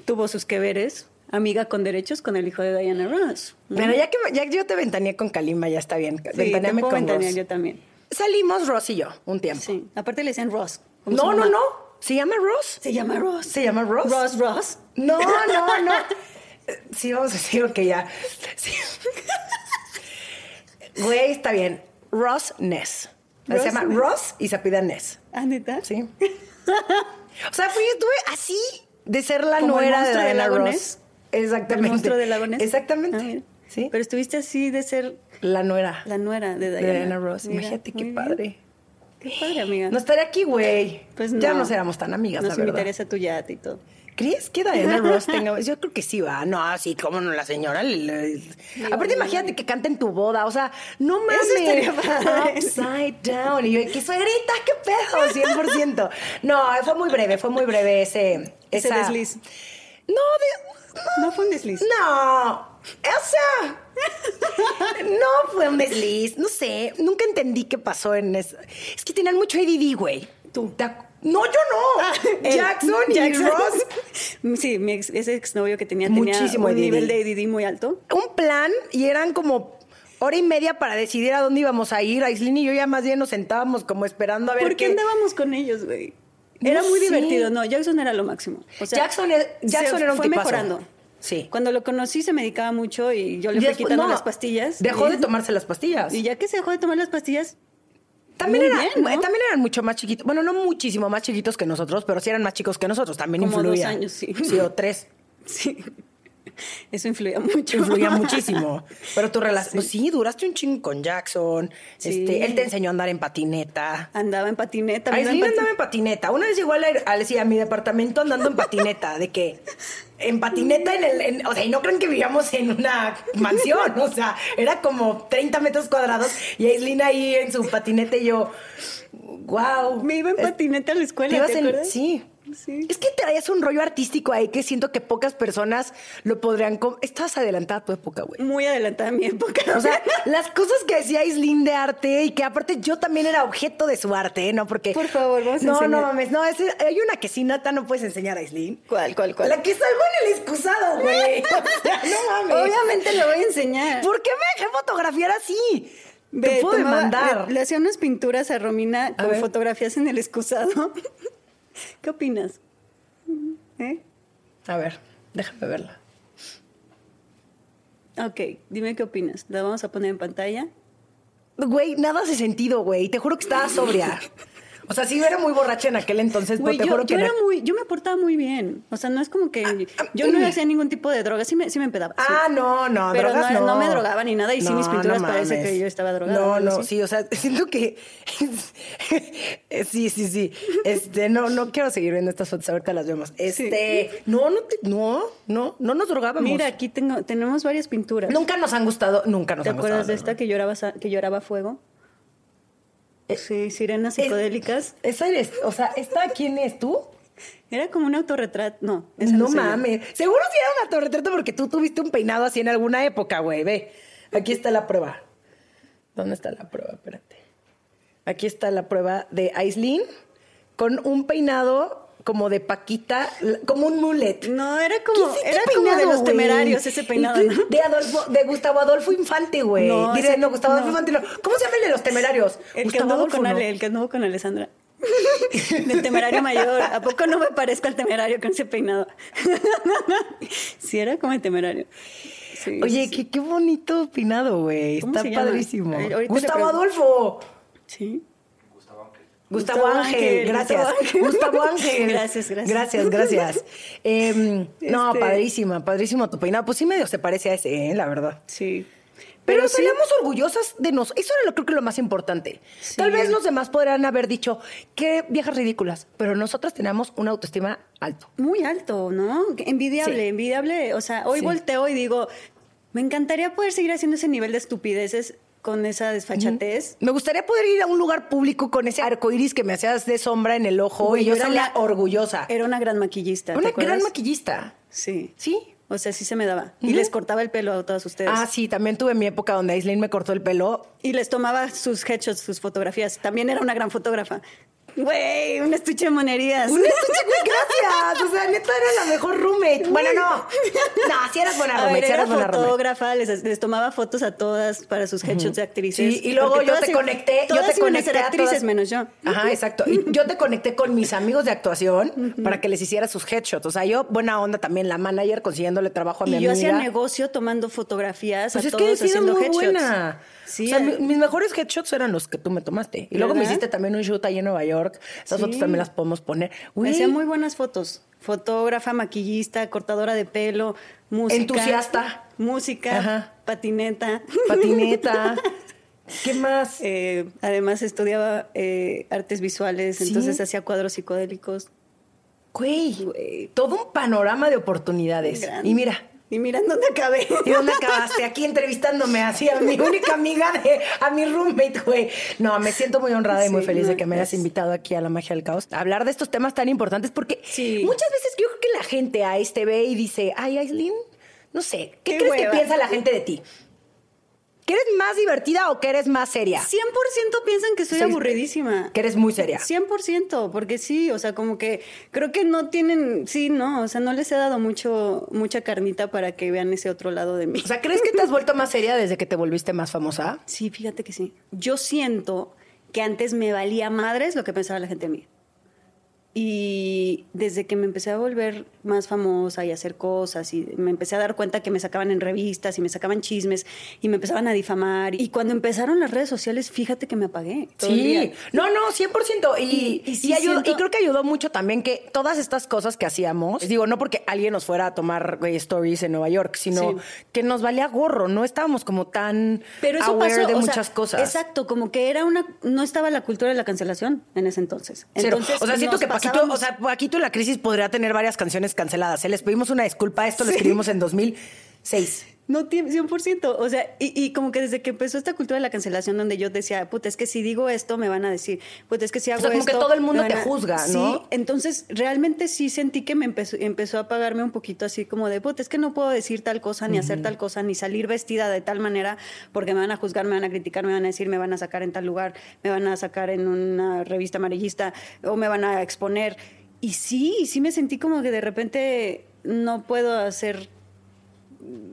tuvo sus que veres, amiga con derechos, con el hijo de Diana Ross. ¿no? Bueno, ya que ya yo te ventaneé con Kalimba, ya está bien. sí, Ventaneame con ventanear Ross. yo también. Salimos Ross y yo un tiempo. Sí. Aparte le decían Ross. No, no, no. ¿Se llama Ross? Se llama Ross. ¿Se llama Ross? Ross Ross. No, no, no. Sí, vamos a decir que ya. Sí. Güey, está bien. Ross Ness. Ross se llama Ness. Ross y se pide Ness. Ah, ¿neta? Sí. O sea, fui, estuve así de ser la ¿Como el nuera de Diana Ross. Ness? Exactamente. ¿El monstruo del lago Ness? Exactamente. Ah, sí. Pero estuviste así de ser la nuera la nuera de de Diana. Diana Ross. Mira, Imagínate qué bien. padre. Qué padre, amiga. No estaría aquí, güey. pues Ya no. no éramos tan amigas, Nos la verdad. invitarías a tu yate y todo. ¿Crees que Diana Ross tenga.? Yo creo que sí va. No, sí, cómo no, la señora. le- le- Aparte, imagínate que canta en tu boda. O sea, no mames. Upside down. Y yo, ¿qué suegrita? ¿Qué pedo? 100%. No, fue muy breve, fue muy breve ese. Ese esa- desliz. No, de. No fue un desliz. No, o sea, no fue un desliz, no sé, nunca entendí qué pasó en eso. Es que tenían mucho ADD, güey. Tú. No, yo no. Él. Jackson y Jackson. Ross. Sí, mi ex, ese exnovio que tenía Muchísimo un ADD. nivel de ADD muy alto. Un plan y eran como hora y media para decidir a dónde íbamos a ir. Aislinn y yo ya más bien nos sentábamos como esperando a ver ¿Por qué qué. andábamos con ellos, güey? Era muy divertido. No, Jackson era lo máximo. O sea, Jackson es- Jackson se era un fue tipazo. mejorando. Sí. Cuando lo conocí se medicaba mucho y yo le fui quitando no, las pastillas. Dejó Y- de tomarse las pastillas. Y ya que se dejó de tomar las pastillas, También, era- bien, ¿no? eh, también eran mucho más chiquitos. Bueno, no muchísimo más chiquitos que nosotros, pero sí eran más chicos que nosotros. También Como dos influía. años, sí. Sí, o tres. sí. Eso influía mucho. Influía muchísimo. Pero tu relación. Pues sí, duraste un chingo con Jackson. Sí. Este, él te enseñó a andar en patineta. Andaba en patineta. me iba en andaba en patineta. Una vez llegó a, la, a, sí, a mi departamento andando en patineta. De que en patineta, en el, en- o sea, y no creen que vivíamos en una mansión. O sea, era como 30 metros cuadrados. Y Aislinn ahí en su patineta y yo, wow. Me iba en patineta a la escuela. Sí. Sí. Es que traías un rollo artístico ahí que siento que pocas personas lo podrían... Estabas adelantada a tu época, güey. Muy adelantada a mi época. O sea, las cosas que hacía Aislinn de arte y que aparte yo también era objeto de su arte, ¿no? Porque... Por favor, vamos a No, enseñar. no mames, no, ese- hay una que sí, nata, no puedes enseñar a Aislinn. ¿Cuál, cuál, cuál? La que salgo en el excusado, güey. O sea, no mames. Obviamente lo voy a enseñar. ¿Por qué me dejé fotografiar así? Ve, Te puedo tomaba- demandar. Le, le hacía unas pinturas a Romina A con ver. fotografías en el excusado. ¿Qué opinas? ¿Eh? A ver, déjame verla. Ok, dime qué opinas. ¿La vamos a poner en pantalla? Güey, nada hace sentido, güey. Te juro que estaba sobria. O sea, sí era muy borracha en aquel entonces, Güey, pero te yo, juro que yo no. era muy, yo me portaba muy bien. O sea, no es como que yo no hacía ningún tipo de droga, sí me, sí me empedaba. sí. Ah, no, no, Pero drogas no, no. no me drogaba ni nada, y sí mis pinturas parece mames. que yo estaba drogada No, no, sí, o sea, siento que sí, sí, sí. Este, no, no quiero seguir viendo estas fotos, ahorita las vemos. Este, no, no, te- no, no, no nos drogábamos. Mira, aquí tengo, tenemos varias pinturas. nunca nos han gustado, nunca nos ¿Te han acuerdas gustado. de esta que lloraba, que lloraba fuego? Sí, sirenas psicodélicas. Esa eres, o sea, ¿esta quién es tú? Era como un autorretrato. No, esa No yo. mames. Seguro si era un autorretrato porque tú tuviste un peinado así en alguna época, güey. Ve, aquí está la prueba. ¿Dónde está la prueba? Espérate. Aquí está la prueba de Aislinn con un peinado como de Paquita, como un mullet. No, era ¿Qué como, era como de peinado, los temerarios ese peinado. De Adolfo, de Gustavo Adolfo Infante, güey. No, no, Gustavo Adolfo. Infante, no. ¿Cómo se llama el de los temerarios? El que Gustavo anduvo Adolfo, con. Ale, el que anduvo con Alessandra. Del temerario mayor. ¿A poco no me parezco al temerario con ese peinado? sí, era como el temerario. Sí, Oye, sí, qué, qué bonito peinado, güey. ¿Cómo Está padrísimo. Gustavo. Adolfo. Sí. Gustavo Gustavo Ángel, Ángel, gracias. Gustavo Ángel. Gustavo Ángel. Gracias, gracias. Gracias, gracias. Em, No, Este- padrísima, padrísimo tu peinado. Pues sí medio se parece a ese, ¿eh? la verdad. Sí. Pero, Pero sí. salíamos orgullosas de nos. Eso era lo creo que lo más importante. Sí. Tal vez los demás podrían haber dicho qué viejas ridículas, pero nosotras teníamos una autoestima alto. Muy alto, ¿no? Envidiable, Sí. envidiable. O sea, hoy volteo y digo, me encantaría poder seguir haciendo ese nivel de estupideces con esa desfachatez. Me gustaría poder ir a un lugar público con ese arco iris que me hacías de sombra en el ojo y yo era salía una- orgullosa. Era una gran maquillista. ¿te una gran maquillista. Sí. Sí. O sea, sí se me daba. Y les cortaba el pelo a todas ustedes. Ah, sí, también tuve mi época donde Aislinn me cortó el pelo. Y les tomaba sus headshots, sus fotografías. También era una gran fotógrafa. Güey, un estuche de monerías. Un estuche, güey, gracias. O sea, neta era la mejor roommate. Bueno, no. No, sí eras buena A roommate, ver, sí era eras buena roommate. fotógrafa, les, les tomaba fotos a todas para sus headshots de actrices. Sí, y luego yo te conecté, yo todas te iban a conecté ser a actrices todas- menos yo. Ajá, exacto. Y yo te conecté con mis amigos de actuación para que les hiciera sus headshots. O sea, yo, buena onda también, la manager consiguiéndole trabajo a mi Y yo amiga. hacía negocio tomando fotografías Pues a es que haciendo muy headshots. buena. Sí, o sea, eh. mi- mis mejores headshots eran los que tú me tomaste. Y luego me hiciste también un shoot ahí en Nueva York. Esas Sí. fotos también las podemos poner. Hacía muy buenas fotos. Fotógrafa, maquillista, cortadora de pelo, música. Entusiasta. Música, Ajá. patineta. patineta. ¿Qué más? Eh, además estudiaba eh, artes visuales, Sí. entonces hacía cuadros psicodélicos. Güey, Güey. todo un panorama de oportunidades. Grande. Y mira, Y mira dónde acabé. ¿y dónde acabaste? Aquí entrevistándome así a mi única amiga, de, a mi roommate, güey. No, me siento muy honrada y muy feliz de que me hayas invitado aquí a La Magia del Caos a hablar de estos temas tan importantes porque Sí. muchas veces yo creo que la gente a este ve y dice, ay, Aislinn, no sé, ¿qué, Qué crees hueva. que piensa la gente de ti? ¿Que eres más divertida o que eres más seria? 100% piensan que soy Soy- aburridísima. Que eres muy seria. 100%, porque sí, o sea, como que creo que no tienen, sí, no, o sea, no les he dado mucho, mucha carnita para que vean ese otro lado de mí. O sea, ¿crees que te has vuelto más seria desde que te volviste más famosa? Sí, fíjate que sí. Yo siento que antes me valía madres lo que pensaba la gente de mí. Y desde que me empecé a volver más famosa y hacer cosas, y me empecé a dar cuenta que me sacaban en revistas y me sacaban chismes y me empezaban a difamar. Y cuando empezaron las redes sociales, fíjate que me apagué. todo el Sí, día. no, no, 100%. Y, Y- y sí y ayudó- siento- y creo que ayudó mucho también que todas estas cosas que hacíamos, digo, no porque alguien nos fuera a tomar stories en Nueva York, sino Sí. que nos valía gorro, no estábamos como tan Pero eso aware pasó, de sea, muchas cosas. Exacto, como que era una, no estaba la cultura de la cancelación en ese entonces. Cero. Entonces, o sea, siento que Paquito, o sea, Paquito la crisis podría tener varias canciones canceladas. ¿eh? Les pedimos una disculpa, esto lo escribimos en 2006. No, tie- 100%. O sea, y, y como que desde que empezó esta cultura de la cancelación, donde yo decía, puta, es que si digo esto, me van a decir, puta, es que si hago sea, como que esto, todo el mundo te juzga, Sí, ¿no? entonces realmente sí sentí que me empezó, empezó a pagarme un poquito así como de, puta, es que no puedo decir tal cosa, ni hacer tal cosa, ni salir vestida de tal manera, porque me van a juzgar, me van a criticar, me van a decir, me van a sacar en tal lugar, me van a sacar en una revista amarillista, o me van a exponer. Y sí, sí me sentí como que de repente no puedo hacer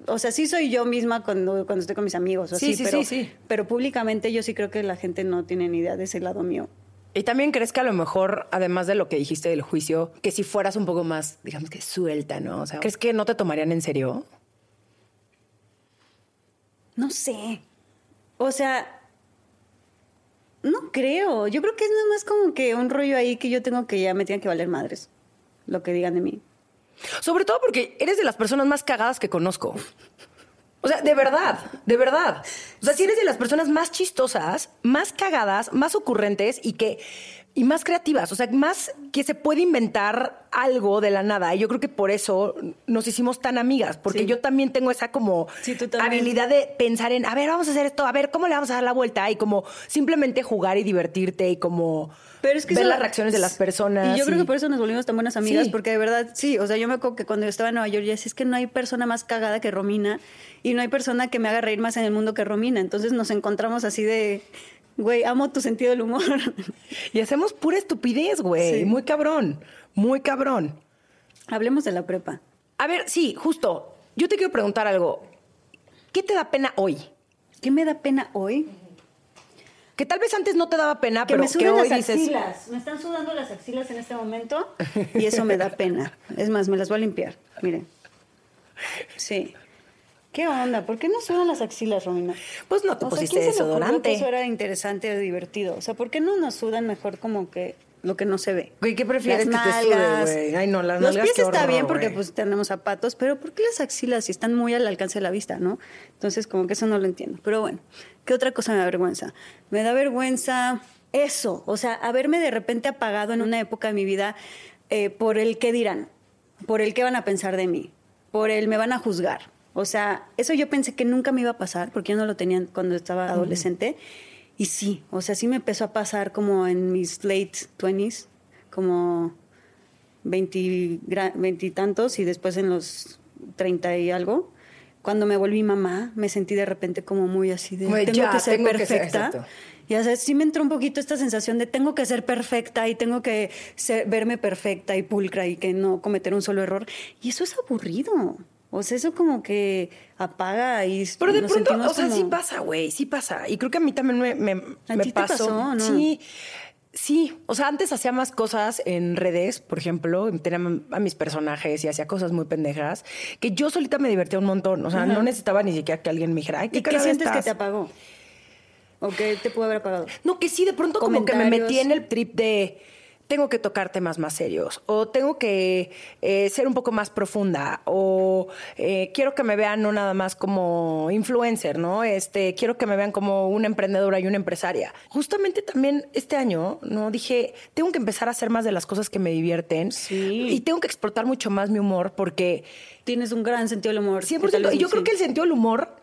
o sea, sí soy yo misma cuando, cuando estoy con mis amigos, o Sí, así, sí, pero, sí, sí. pero públicamente yo sí creo que la gente no tiene ni idea de ese lado mío. ¿Y también crees que a lo mejor, además de lo que dijiste del juicio, que si fueras un poco más, digamos que suelta, ¿no? O sea, ¿crees que no te tomarían en serio? No sé. O sea, No creo. Yo creo que es nada más como que un rollo ahí que yo tengo que ya me tienen que valer madres. Lo que digan de mí. Sobre todo porque eres de las personas más cagadas que conozco. O sea, de verdad, de verdad. O sea, si eres de las personas más chistosas, más cagadas, más ocurrentes y que y más creativas, o sea, más que se puede inventar algo de la nada. Y yo creo que por eso nos hicimos tan amigas, porque Sí. yo también tengo esa como Sí, habilidad de pensar en, a ver, vamos a hacer esto, a ver, ¿cómo le vamos a dar la vuelta? Y como simplemente jugar y divertirte y como Pero es que ver eso- las reacciones de las personas. Y yo creo que por eso nos volvimos tan buenas amigas, Sí. porque de verdad, sí, o sea, yo me acuerdo que cuando yo estaba en Nueva York, ya decía, es que no hay persona más cagada que Romina y no hay persona que me haga reír más en el mundo que Romina. Entonces nos encontramos así de, güey, amo tu sentido del humor. Y hacemos pura estupidez, güey. Sí. Muy cabrón, muy cabrón. Hablemos de la prepa. A ver, sí, justo. Yo te quiero preguntar algo. ¿Qué te da pena hoy? ¿Qué me da pena hoy? Que tal vez antes no te daba pena, Que pero me que sudan hoy las dices. axilas. Me están sudando las axilas en este momento y eso me da pena. Es más, me las voy a limpiar. Miren. Sí. ¿Qué onda? ¿Por qué no sudan las axilas, Romina? Pues no te O sea, pusiste ¿quién se le ocurrió desodorante. que eso era interesante o divertido. O sea, ¿por qué no nos sudan mejor como que lo que no se ve? Güey, ¿qué prefieres Las que te sude, nalgas. güey? Ay, no, las Los nalgas, pies qué está horror, bien porque güey. pues tenemos zapatos, pero ¿por qué las axilas si están muy al alcance de la vista, no? Entonces, como que eso no lo entiendo. Pero bueno, ¿qué otra cosa me da vergüenza? Me da vergüenza eso, o sea, haberme de repente apagado en una época de mi vida eh, por el qué dirán, por el qué van a pensar de mí, por el me van a juzgar. O sea, eso yo pensé que nunca me iba a pasar porque yo no lo tenía cuando estaba adolescente. Y sí, o sea, sí me empezó a pasar como en mis late 20s, como veintitantos y después en los treinta y algo. Cuando me volví mamá, me sentí de repente como muy así de Güey, tengo ya, que ser tengo que ser- perfecta. Ya sabes, sí me entró un poquito esta sensación de tengo que ser perfecta y tengo que ser- verme perfecta y pulcra y que no cometer un solo error. Y eso es aburrido. O sea, eso como que apaga y Pero de nos pronto, o sea, como- sí pasa, güey, sí pasa. Y creo que a mí también me, me, ¿A me ti te pasó, no? Sí, sí. O sea, antes hacía más cosas en redes, por ejemplo, tenía a mis personajes y hacía cosas muy pendejas, que yo solita me divertía un montón. O sea, no necesitaba ni siquiera que alguien me dijera, ay, qué ¿Y qué sientes que estás". te apagó? ¿O qué te pudo haber apagado? No, que sí, de pronto como que me metí en el trip de tengo que tocar temas más serios o tengo que eh, ser un poco más profunda o eh, quiero que me vean no nada más como influencer, ¿no? Este, quiero que me vean como una emprendedora y una empresaria. Justamente también este año, ¿no? Dije, tengo que empezar a hacer más de las cosas que me divierten Sí. y tengo que explotar mucho más mi humor porque Tienes un gran sentido del humor. 100%, y yo creo que el sentido del humor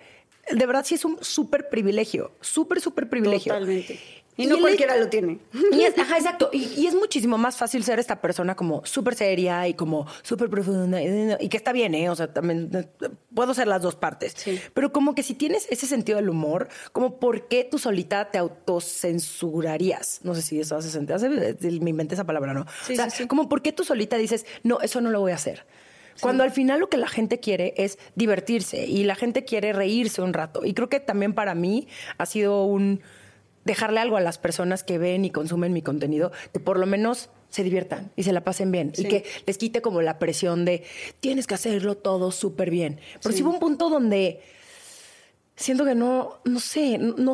de verdad sí es un súper privilegio, súper, súper privilegio. Totalmente. Y, no cualquiera lo tiene. Y es, ajá, exacto. Y, y es muchísimo más fácil ser esta persona como súper seria y como súper profunda. Y, que está bien, ¿eh? O sea, también eh, puedo ser las dos partes. Sí. Pero como que si tienes ese sentido del humor, como por qué tú solita te autocensurarías. No sé si eso hace sentido. Hace- Me inventé esa palabra, ¿no? Sí, o sea, sí. como por qué tú solita dices, no, eso no lo voy a hacer. Cuando al final lo que la gente quiere es divertirse y la gente quiere reírse un rato. Y creo que también para mí ha sido un dejarle algo a las personas que ven y consumen mi contenido, que por lo menos se diviertan y se la pasen bien y que les quite como la presión de tienes que hacerlo todo súper bien. Pero Sí. sí hubo un punto donde siento que no, no sé, no, no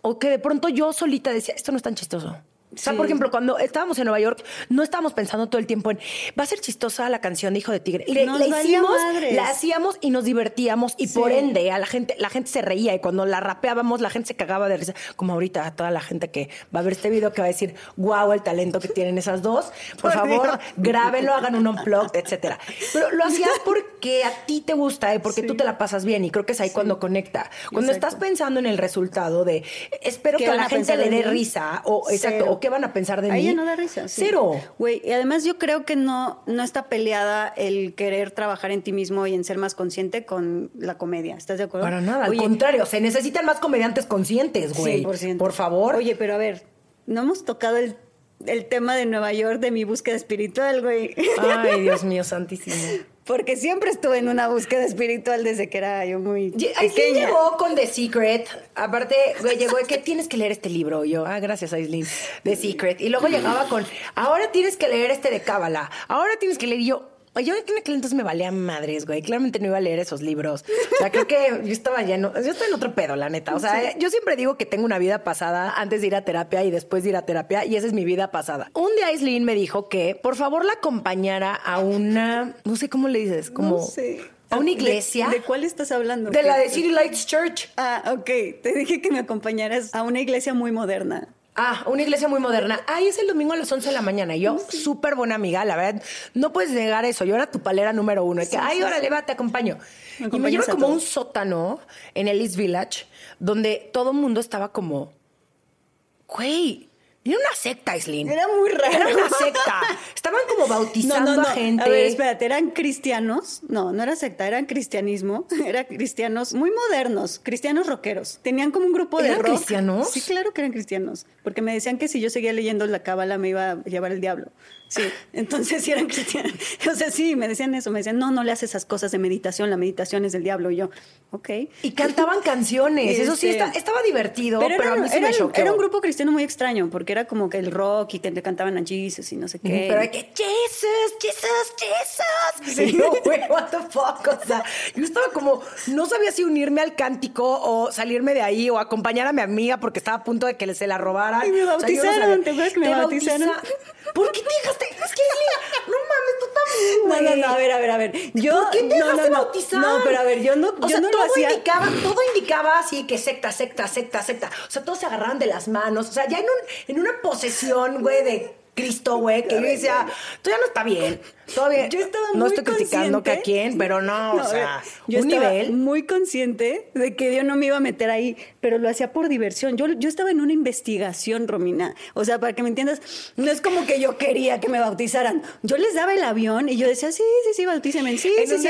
o que de pronto yo solita decía, esto no es tan chistoso. O sea, Sí. por ejemplo, cuando estábamos en Nueva York, no estábamos pensando todo el tiempo en, va a ser chistosa la canción de Hijo de Tigre. Le, la hicimos, madres. la hacíamos y nos divertíamos y Sí. por ende a la gente, la gente se reía y cuando la rapeábamos la gente se cagaba de risa. Como ahorita toda la gente que va a ver este video que va a decir, guau, el talento que tienen esas dos. Por Por favor, Dios. grábenlo, hagan un unplugged, etcétera. Pero lo hacías porque a ti te gusta y porque Sí. tú te la pasas bien y creo que es ahí cuando conecta. Cuando Exacto. estás pensando en el resultado de espero ¿Qué que a la gente le dé risa o exacto. O qué van a pensar de A mí. ella no da risa. sí. Cero. Güey, y además yo creo que no, no está peleada el querer trabajar en ti mismo y en ser más consciente con la comedia. ¿Estás de acuerdo? Para nada, al contrario, se necesitan más comediantes conscientes, güey. 100%. Por favor. Oye, pero a ver, no hemos tocado el, el tema de Nueva York de mi búsqueda espiritual, güey. Ay, Dios mío, santísimo. Porque siempre estuve en una búsqueda espiritual desde que era yo muy Aislinn pequeña. llegó con The Secret. Aparte, güey, llegó de que tienes que leer este libro. Y yo, ah, gracias, Aislinn. The Secret. Y luego llegaba con, ahora tienes que leer este de Cábala. Ahora tienes que leer. Y yo, Yo en aquel entonces me valía madres, güey. Claramente no iba a leer esos libros. O sea, creo que yo estaba lleno. Yo estoy en otro pedo, la neta. O sea, yo siempre digo que tengo una vida pasada antes de ir a terapia y después de ir a terapia, y esa es mi vida pasada. Un día Aislinn me dijo que por favor la acompañara a una. No sé cómo le dices, como. No sé. A una iglesia. ¿De, de cuál estás hablando? De la de City Lights Church. Ah, ok. Te dije que me acompañaras a una iglesia muy moderna. Ah, una iglesia muy moderna. Ay, es el domingo a las 11 de la mañana. Y yo, súper buena amiga, la verdad, no puedes negar eso. Yo era tu palera número uno. Que, ay, órale, va, te acompaño. Me y me lleva como todo. un sótano en el East Village, donde todo el mundo estaba como, güey, era una secta, Aislinn. Era muy raro. Era una secta. Estaban como bautizando a gente. A ver, espérate, ¿eran cristianos? No, no era secta, eran cristianismo. Eran cristianos muy modernos, cristianos rockeros. Tenían como un grupo de ¿Eran rock. cristianos? Sí, claro que eran cristianos. Porque me decían que si yo seguía leyendo la cábala me iba a llevar el diablo. Sí, entonces sí eran cristianos. O sea, sí, me decían eso. Me decían, no, no le haces esas cosas de meditación. La meditación es del diablo. Y yo, ok. Y cantaban canciones. Eso sí, está- estaba divertido, pero, era, a mí sí era- me choqueó. era un grupo cristiano muy extraño, porque era como que el rock y que le cantaban a Jesus y no sé qué. Pero hay que, Jesus, Jesus, Jesus. Y yo, güey, what the fuck. O sea, yo estaba como, no sabía si unirme al cántico o salirme de ahí o acompañar a mi amiga porque estaba a punto de que se la robaran. Y me O sea, yo no bautizaron. ¿te acuerdas que me bautizaron? bautiza- ¿Por qué te dejaste? Es que, no mames, tú también, No, no, no, a ver, a ver, a ver. Yo, ¿Por qué te no, no, no. bautizar? No, pero a ver, yo no, O yo sea, no todo lo hacía. indicaba, todo indicaba así que secta, secta, secta, secta. O sea, todos se agarraban de las manos. O sea, ya en, un, en una posesión, güey, de Cristo, güey, que yo decía, tú ya no está bien. Todavía Yo estaba no muy estoy criticando que a quién, pero no, No, o sea, yo un estaba nivel. muy consciente de que yo no me iba a meter ahí, pero lo hacía por diversión. Yo, yo estaba en una investigación, Romina. O sea, para que me entiendas, no es como que yo quería que me bautizaran. Yo les daba el avión y yo decía, sí, sí, sí, bautícenme, sí, En sí, sí.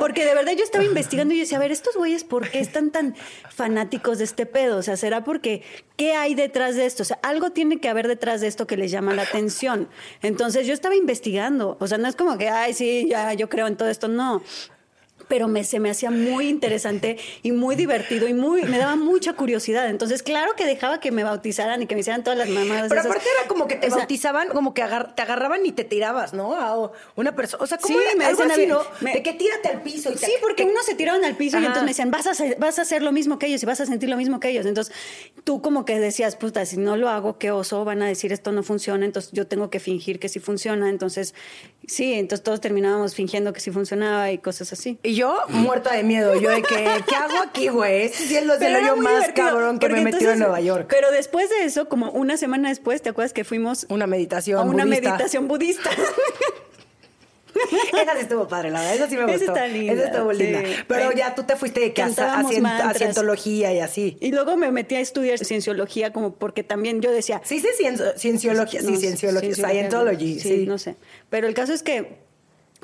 Porque de verdad yo estaba investigando y yo decía, a ver, estos güeyes, ¿por qué están tan fanáticos de este pedo? O sea, ¿será porque qué hay detrás de esto? O sea, algo tiene que haber detrás de esto que les llama la atención. Entonces yo estaba investigando. O sea, no es como que, ay, sí, ya yo creo en todo esto. No. Pero me, se me hacía muy interesante y muy divertido y muy me daba mucha curiosidad. Entonces, claro que dejaba que me bautizaran y que me hicieran todas las mamadas. Pero esas. aparte era como que te O sea, bautizaban, como que agar- te agarraban y te tirabas, ¿no? A una persona. O sea, como Sí, me algo decían, así, ¿no? me- De que tírate al piso y te- Sí, porque te- unos se tiraron al piso y Ajá. entonces me decían, vas a, hacer, vas a hacer lo mismo que ellos y vas a sentir lo mismo que ellos. Entonces, tú como que decías, puta, si no lo hago, qué oso, van a decir esto no funciona, entonces yo tengo que fingir que sí funciona. Entonces, sí, entonces todos terminábamos fingiendo que sí funcionaba y cosas así. Y yo muerta de miedo, yo de que, ¿qué hago aquí, güey? Este sí es lo- es el Pero era hoyo más cabrón que me he porque metido en entonces- Nueva York. Pero después de eso, como una semana después, ¿te acuerdas que fuimos Una meditación a una budista. meditación budista? Esa sí estuvo padre, la verdad. Esa sí me Esa gustó. está linda, Esa estuvo linda. sí. Pero ya tú te fuiste de que a, cientología y así. y luego me metí a estudiar cienciología como porque también yo decía, Sí, sí, cien- cienciología, sí, No, cienciología, cienciología, scientology, sí. no sé. Pero el caso es que,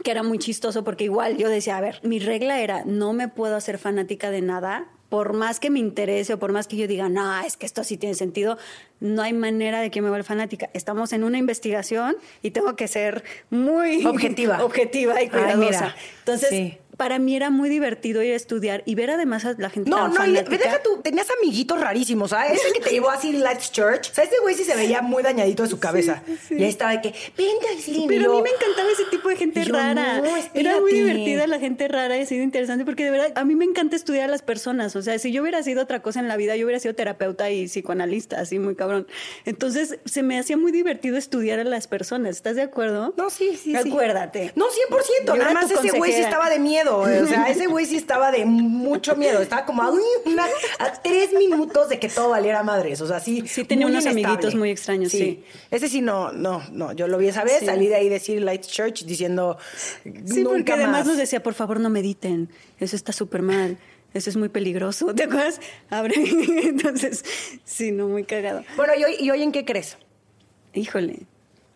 que era muy chistoso porque igual yo decía, a ver, mi regla era, no me puedo hacer fanática de nada, por más que me interese o por más que yo diga, no, es que esto sí tiene sentido, no hay manera de que me vuelva fanática. Estamos en una investigación y tengo que ser muy Objetiva. objetiva y cuidadosa. Entonces, sí. para mí era muy divertido ir a estudiar y ver además a la gente No, tan no, fanática. deja tú, tenías amiguitos rarísimos, ¿sabes? Ese que te llevó así Lights Church. O sea, ese güey sí se veía muy dañadito de su cabeza. Y ahí estaba de que, venga, Pero a mí me encantaba ese tipo de gente yo, rara. no, Era muy divertida la gente rara y ha sido interesante porque de verdad a mí me encanta estudiar a las personas. O sea, si yo hubiera sido otra cosa en la vida, yo hubiera sido terapeuta y psicoanalista, así muy cabrón. Entonces se me hacía muy divertido estudiar a las personas. ¿Estás de acuerdo? No, sí, sí, sí. Acuérdate. No, 100%. Yo Nada más ese güey sí estaba de miedo. eh, O sea, ese güey sí estaba de mucho miedo. Estaba como a, uy, una- a tres minutos de que todo valiera madres. O sea, sí. Sí, tenía unos inestable. amiguitos muy extraños, sí. Ese sí, no, no, no. Yo lo vi esa vez, Sí. salí de ahí de City Lights Church diciendo. Sí, porque nunca además más. nos decía, por favor, no mediten. Eso está súper mal. Eso es muy peligroso. ¿Te acuerdas? Abre. Entonces, sí, no, muy cagado. Bueno, ¿y hoy, ¿y hoy en qué crees? Híjole.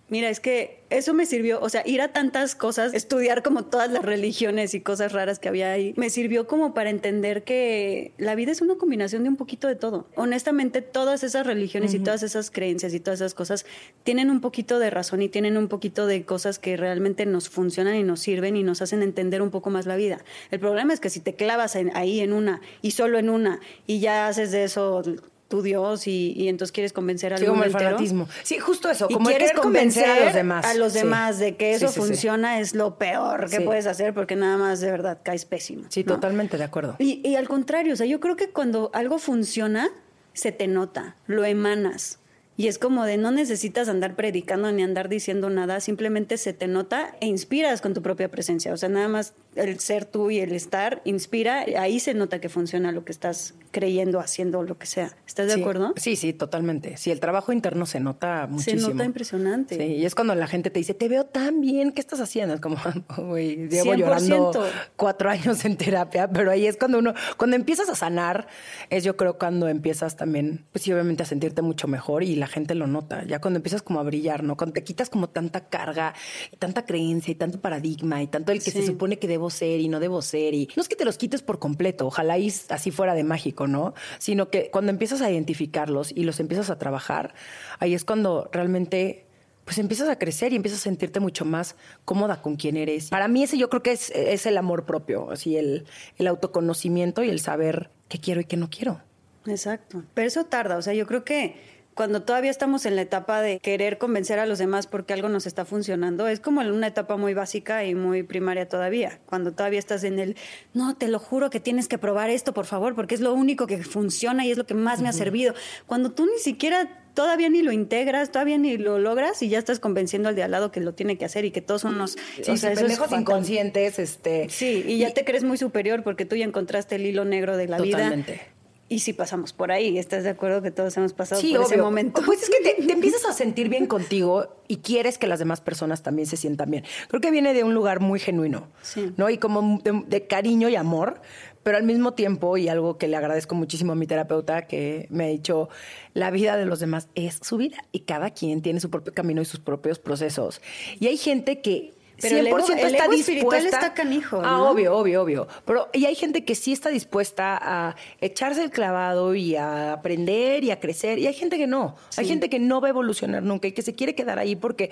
Mira, es que eso me sirvió, o sea, ir a tantas cosas, estudiar como todas las religiones y cosas raras que había ahí, me sirvió como para entender que la vida es una combinación de un poquito de todo. Honestamente, todas esas religiones y todas esas creencias y todas esas cosas tienen un poquito de razón y tienen un poquito de cosas que realmente nos funcionan y nos sirven y nos hacen entender un poco más la vida. El problema es que si te clavas en- ahí en una y solo en una y ya haces de eso tu Dios y, y entonces quieres convencer al Sí, como mundo el entero. fanatismo. Sí, justo eso, Y como quieres convencer a los demás. a los Sí. demás de que eso sí, sí. funciona es lo peor que puedes hacer porque nada más de verdad caes pésimo. Sí, ¿no? totalmente de acuerdo. Y, y al contrario, o sea, yo creo que cuando algo funciona, se te nota, lo emanas. Y es como de no necesitas andar predicando ni andar diciendo nada, simplemente se te nota e inspiras con tu propia presencia. O sea, nada más el ser tú y el estar inspira, ahí se nota que funciona lo que estás creyendo, haciendo, lo que sea. ¿Estás de Sí. acuerdo? Sí, sí, totalmente. Sí, el trabajo interno se nota muchísimo. Se nota impresionante. Sí, y es cuando la gente te dice, te veo tan bien, ¿qué estás haciendo? Es como, güey, llevo llorando 100%. cuatro años en terapia, pero ahí es cuando uno, cuando empiezas a sanar, es yo creo cuando empiezas también, pues sí, obviamente a sentirte mucho mejor y la gente lo nota, ya cuando empiezas como a brillar, ¿no? Cuando te quitas como tanta carga, y tanta creencia y tanto paradigma y tanto el que Sí. se supone que debo ser y no debo ser y no es que te los quites por completo, ojalá y así fuera de mágico, ¿no? Sino que cuando empiezas a identificarlos y los empiezas a trabajar, ahí es cuando realmente pues empiezas a crecer y empiezas a sentirte mucho más cómoda con quien eres. Para mí ese yo creo que es, es el amor propio, así el, el autoconocimiento y el saber qué quiero y qué no quiero. Exacto. Pero eso tarda, o sea, yo creo que cuando todavía estamos en la etapa de querer convencer a los demás porque algo nos está funcionando, es como en una etapa muy básica y muy primaria todavía. Cuando todavía estás en el, no, te lo juro que tienes que probar esto, por favor, porque es lo único que funciona y es lo que más me ha servido. Cuando tú ni siquiera todavía ni lo integras, todavía ni lo logras y ya estás convenciendo al de al lado que lo tiene que hacer y que todos son unos... Sí, o sea, es pendejos inconscientes, este... Sí, y ya te crees muy superior porque tú ya encontraste el hilo negro de la Totalmente. vida. Y sí pasamos por ahí, ¿estás de acuerdo que todos hemos pasado Sí, por ese momento? Pues es que te, te empiezas a sentir bien contigo y quieres que las demás personas también se sientan bien. Creo que viene de un lugar muy genuino, Sí. ¿no? Y como de, de cariño y amor, pero al mismo tiempo, y algo que le agradezco muchísimo a mi terapeuta, que me ha dicho, la vida de los demás es su vida y cada quien tiene su propio camino y sus propios procesos. Y hay gente que... Pero el 100% ego- el está ego espiritual dispuesta. está canijo, Ah, ¿no? obvio, obvio, obvio. Pero y hay gente que sí está dispuesta a echarse el clavado y a aprender y a crecer. Y hay gente que no. Hay gente que no va a evolucionar nunca y que se quiere quedar ahí porque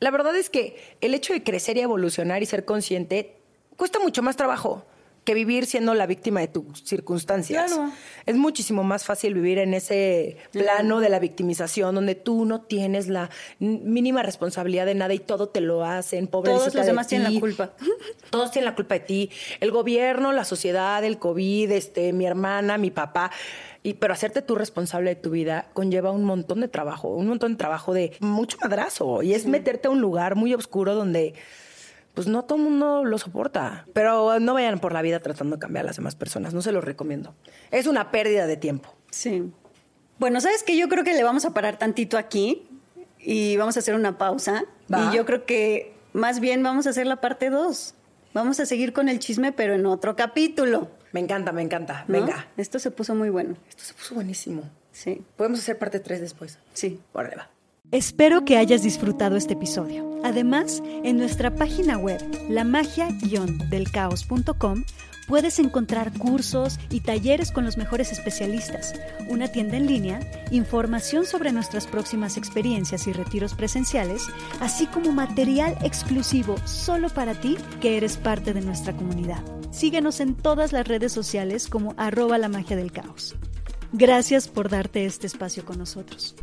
la verdad es que el hecho de crecer y evolucionar y ser consciente cuesta mucho más trabajo que vivir siendo la víctima de tus circunstancias. Claro. Es muchísimo más fácil vivir en ese plano de la victimización donde tú no tienes la mínima responsabilidad de nada y todo te lo hacen, pobrecita Todos los de demás tienen ti. la culpa. Todos tienen la culpa de ti. El gobierno, la sociedad, el COVID, este, mi hermana, mi papá. Y, pero hacerte tú responsable de tu vida conlleva un montón de trabajo, un montón de trabajo de mucho madrazo. Y es meterte a un lugar muy oscuro donde pues no todo el mundo lo soporta. Pero no vayan por la vida tratando de cambiar a las demás personas. No se los recomiendo. Es una pérdida de tiempo. Sí. Bueno, ¿sabes qué? Yo creo que le vamos a parar tantito aquí y vamos a hacer una pausa. Va. Y yo creo que más bien vamos a hacer la parte 2. Vamos a seguir con el chisme, pero en otro capítulo. Me encanta, me encanta. ¿no? Venga. Esto se puso muy bueno. Esto se puso buenísimo. Sí, Podemos hacer parte 3 después. sí. Órale, va. Espero que hayas disfrutado este episodio. Además, en nuestra página web, lamagia-delcaos.com, puedes encontrar cursos y talleres con los mejores especialistas, una tienda en línea, información sobre nuestras próximas experiencias y retiros presenciales, así como material exclusivo solo para ti que eres parte de nuestra comunidad. Síguenos en todas las redes sociales como arroba la magia del caos. Gracias por darte este espacio con nosotros.